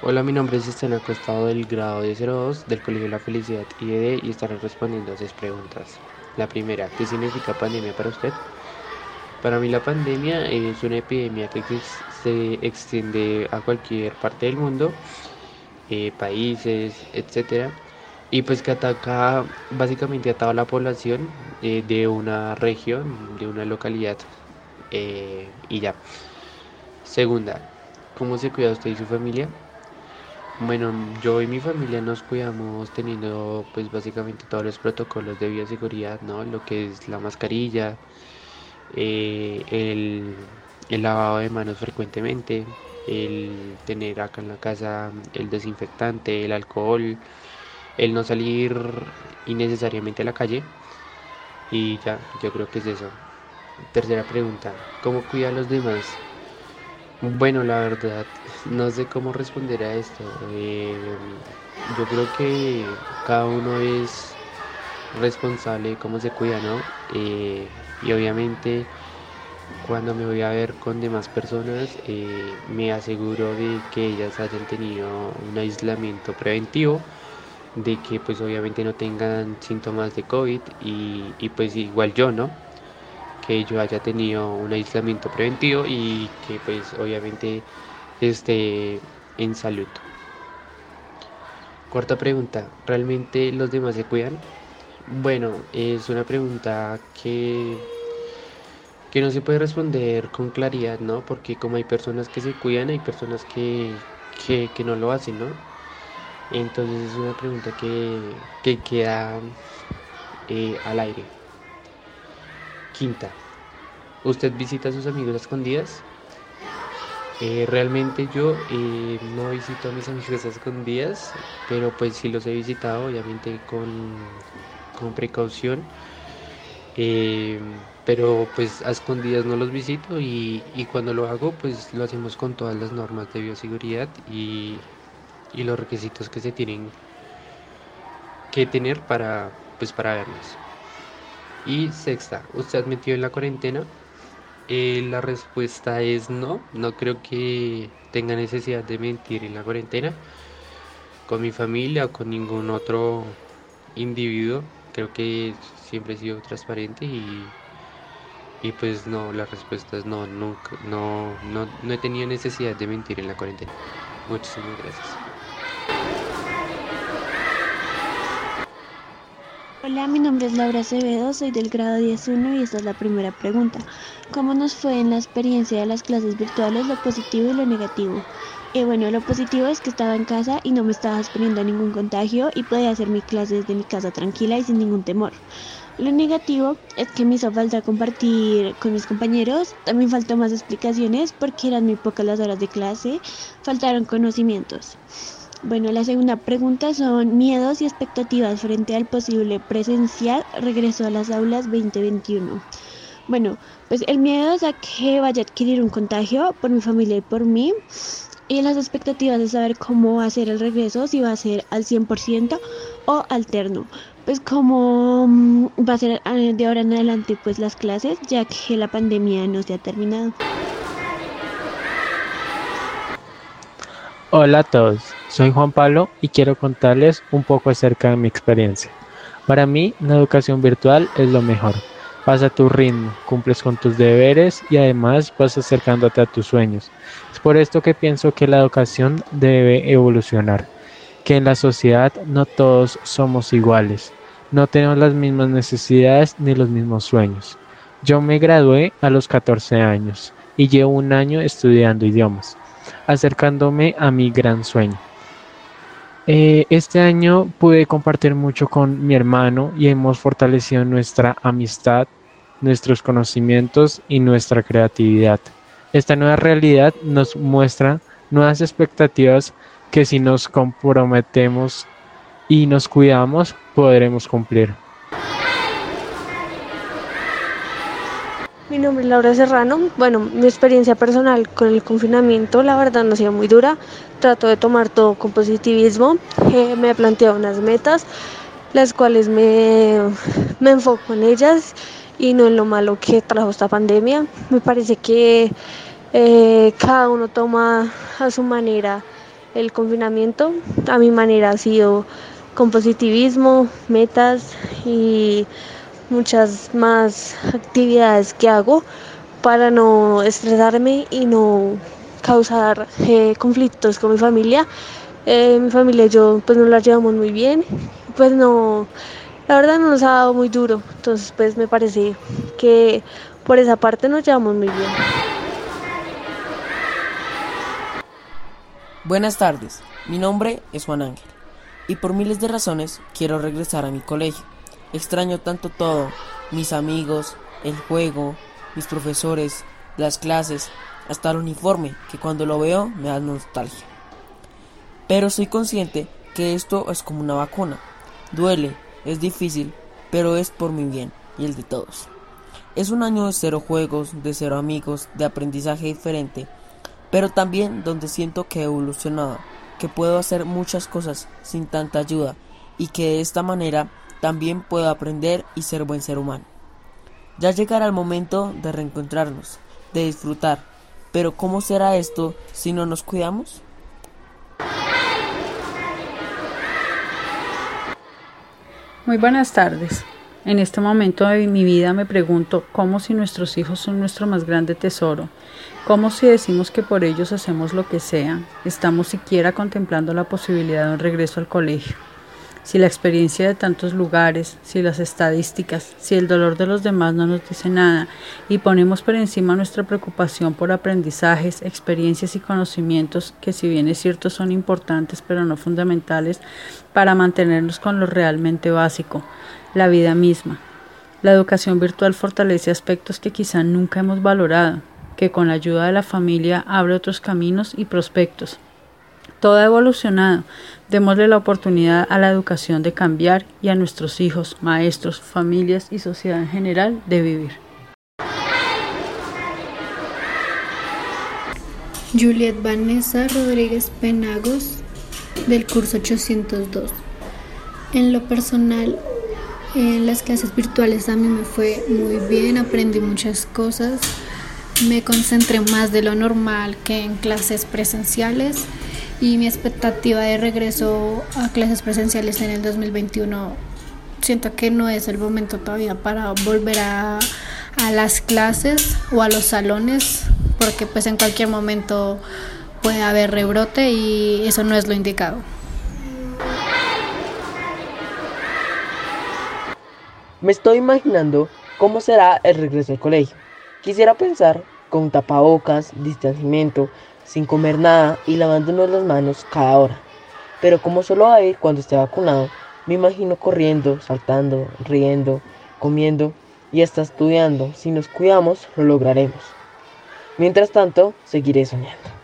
Hola, mi nombre es Estena Acostado del grado de 02 del Colegio La Felicidad IED y estaré respondiendo a seis preguntas. La primera, ¿qué significa pandemia para usted? Para mí la pandemia es una epidemia que se extiende a cualquier parte del mundo, eh, países, etc. Y pues que ataca básicamente a toda la población eh, de una región, de una localidad. Eh, y ya. Segunda, ¿cómo se cuida usted y su familia? Bueno, yo y mi familia nos cuidamos teniendo pues básicamente todos los protocolos de bioseguridad, ¿no? Lo que es la mascarilla, eh, el, el lavado de manos frecuentemente, el tener acá en la casa el desinfectante, el alcohol, el no salir innecesariamente a la calle. Y ya, yo creo que es eso. Tercera pregunta, ¿cómo cuida a los demás? Bueno, la verdad, no sé cómo responder a esto. Eh, yo creo que cada uno es responsable de cómo se cuida, ¿no? Eh, y obviamente cuando me voy a ver con demás personas, eh, me aseguro de que ellas hayan tenido un aislamiento preventivo, de que pues obviamente no tengan síntomas de COVID y, y pues igual yo, ¿no? Que yo haya tenido un aislamiento preventivo y que pues obviamente esté en salud. Cuarta pregunta, ¿realmente los demás se cuidan? Bueno, es una pregunta que, que no se puede responder con claridad, ¿no? Porque como hay personas que se cuidan, hay personas que, no lo hacen, ¿no? Entonces es una pregunta que, queda eh, al aire. Quinta, ¿usted visita a sus amigos a escondidas? Eh, realmente yo eh, no visito a mis amigos a escondidas, pero pues sí los he visitado, obviamente con, con precaución. Eh, pero pues a escondidas no los visito y, y, cuando lo hago pues lo hacemos con todas las normas de bioseguridad y, y los requisitos que se tienen que tener para pues para vernos. Y sexta, ¿usted admitió en la cuarentena? Eh, la respuesta es no, no creo que tenga necesidad de mentir en la cuarentena con mi familia o con ningún otro individuo. Creo que siempre he sido transparente y, y pues no, la respuesta es no, nunca, no, no, no he tenido necesidad de mentir en la cuarentena. Muchísimas gracias. Hola, mi nombre es Laura Acevedo, soy del grado 10.1 y esta es la primera pregunta. ¿Cómo nos fue en la experiencia de las clases virtuales, lo positivo y lo negativo? Eh, bueno, lo positivo es que estaba en casa y no me estaba exponiendo a ningún contagio y podía hacer mis clases desde mi casa tranquila y sin ningún temor. Lo negativo es que me hizo falta compartir con mis compañeros, también faltó más explicaciones porque eran muy pocas las horas de clase, faltaron conocimientos. Bueno, la segunda pregunta son miedos y expectativas frente al posible presencial regreso a las aulas 2021. Bueno, pues el miedo es a que vaya a adquirir un contagio por mi familia y por mí. Y las expectativas de saber cómo va a ser el regreso, si va a ser al 100% o alterno. Pues cómo mm, va a ser eh, de ahora en adelante pues las clases, ya que la pandemia no se ha terminado. Hola a todos, soy Juan Pablo y quiero contarles un poco acerca de mi experiencia. Para mí, la educación virtual es lo mejor. Vas a tu ritmo, cumples con tus deberes y además vas acercándote a tus sueños. Es por esto que pienso que la educación debe evolucionar, que en la sociedad no todos somos iguales, no tenemos las mismas necesidades ni los mismos sueños. Yo me gradué a los 14 años y llevo un año estudiando idiomas acercándome a mi gran sueño. Eh, este año pude compartir mucho con mi hermano y hemos fortalecido nuestra amistad, nuestros conocimientos y nuestra creatividad. Esta nueva realidad nos muestra nuevas expectativas que si nos comprometemos y nos cuidamos podremos cumplir. Mi nombre es Laura Serrano. Bueno, mi experiencia personal con el confinamiento, la verdad, no ha sido muy dura. Trato de tomar todo con positivismo. Eh, me he planteado unas metas, las cuales me, me enfoco en ellas y no en lo malo que trajo esta pandemia. Me parece que eh, cada uno toma a su manera el confinamiento. A mi manera ha sido con positivismo, metas y muchas más actividades que hago para no estresarme y no causar eh, conflictos con mi familia. Eh, mi familia y yo pues nos la llevamos muy bien, pues no, la verdad no nos ha dado muy duro, entonces pues me parece que por esa parte nos llevamos muy bien. Buenas tardes, mi nombre es Juan Ángel y por miles de razones quiero regresar a mi colegio. Extraño tanto todo, mis amigos, el juego, mis profesores, las clases, hasta el uniforme, que cuando lo veo me da nostalgia. Pero soy consciente que esto es como una vacuna. Duele, es difícil, pero es por mi bien y el de todos. Es un año de cero juegos, de cero amigos, de aprendizaje diferente pero también donde siento que he evolucionado, que puedo hacer muchas cosas sin tanta ayuda y que de esta manera también puedo aprender y ser buen ser humano. Ya llegará el momento de reencontrarnos, de disfrutar, pero ¿cómo será esto si no nos cuidamos? Muy buenas tardes. En este momento de mi vida me pregunto cómo si nuestros hijos son nuestro más grande tesoro, cómo si decimos que por ellos hacemos lo que sea, estamos siquiera contemplando la posibilidad de un regreso al colegio. Si la experiencia de tantos lugares, si las estadísticas, si el dolor de los demás no nos dice nada y ponemos por encima nuestra preocupación por aprendizajes, experiencias y conocimientos que si bien es cierto son importantes pero no fundamentales para mantenernos con lo realmente básico, la vida misma. La educación virtual fortalece aspectos que quizá nunca hemos valorado, que con la ayuda de la familia abre otros caminos y prospectos. Todo ha evolucionado. Démosle la oportunidad a la educación de cambiar y a nuestros hijos, maestros, familias y sociedad en general de vivir. Juliet Vanessa Rodríguez Penagos del curso 802. En lo personal, en las clases virtuales a mí me fue muy bien, aprendí muchas cosas, me concentré más de lo normal que en clases presenciales y mi expectativa de regreso a clases presenciales en el 2021 siento que no es el momento todavía para volver a, las clases o a los salones porque pues en cualquier momento puede haber rebrote y eso no es lo indicado. Me estoy imaginando cómo será el regreso al colegio. Quisiera pensar con tapabocas, distanciamiento, sin comer nada y lavándonos las manos cada hora. Pero como solo ir cuando esté vacunado, me imagino corriendo, saltando, riendo, comiendo y hasta estudiando. Si nos cuidamos, lo lograremos. Mientras tanto, seguiré soñando.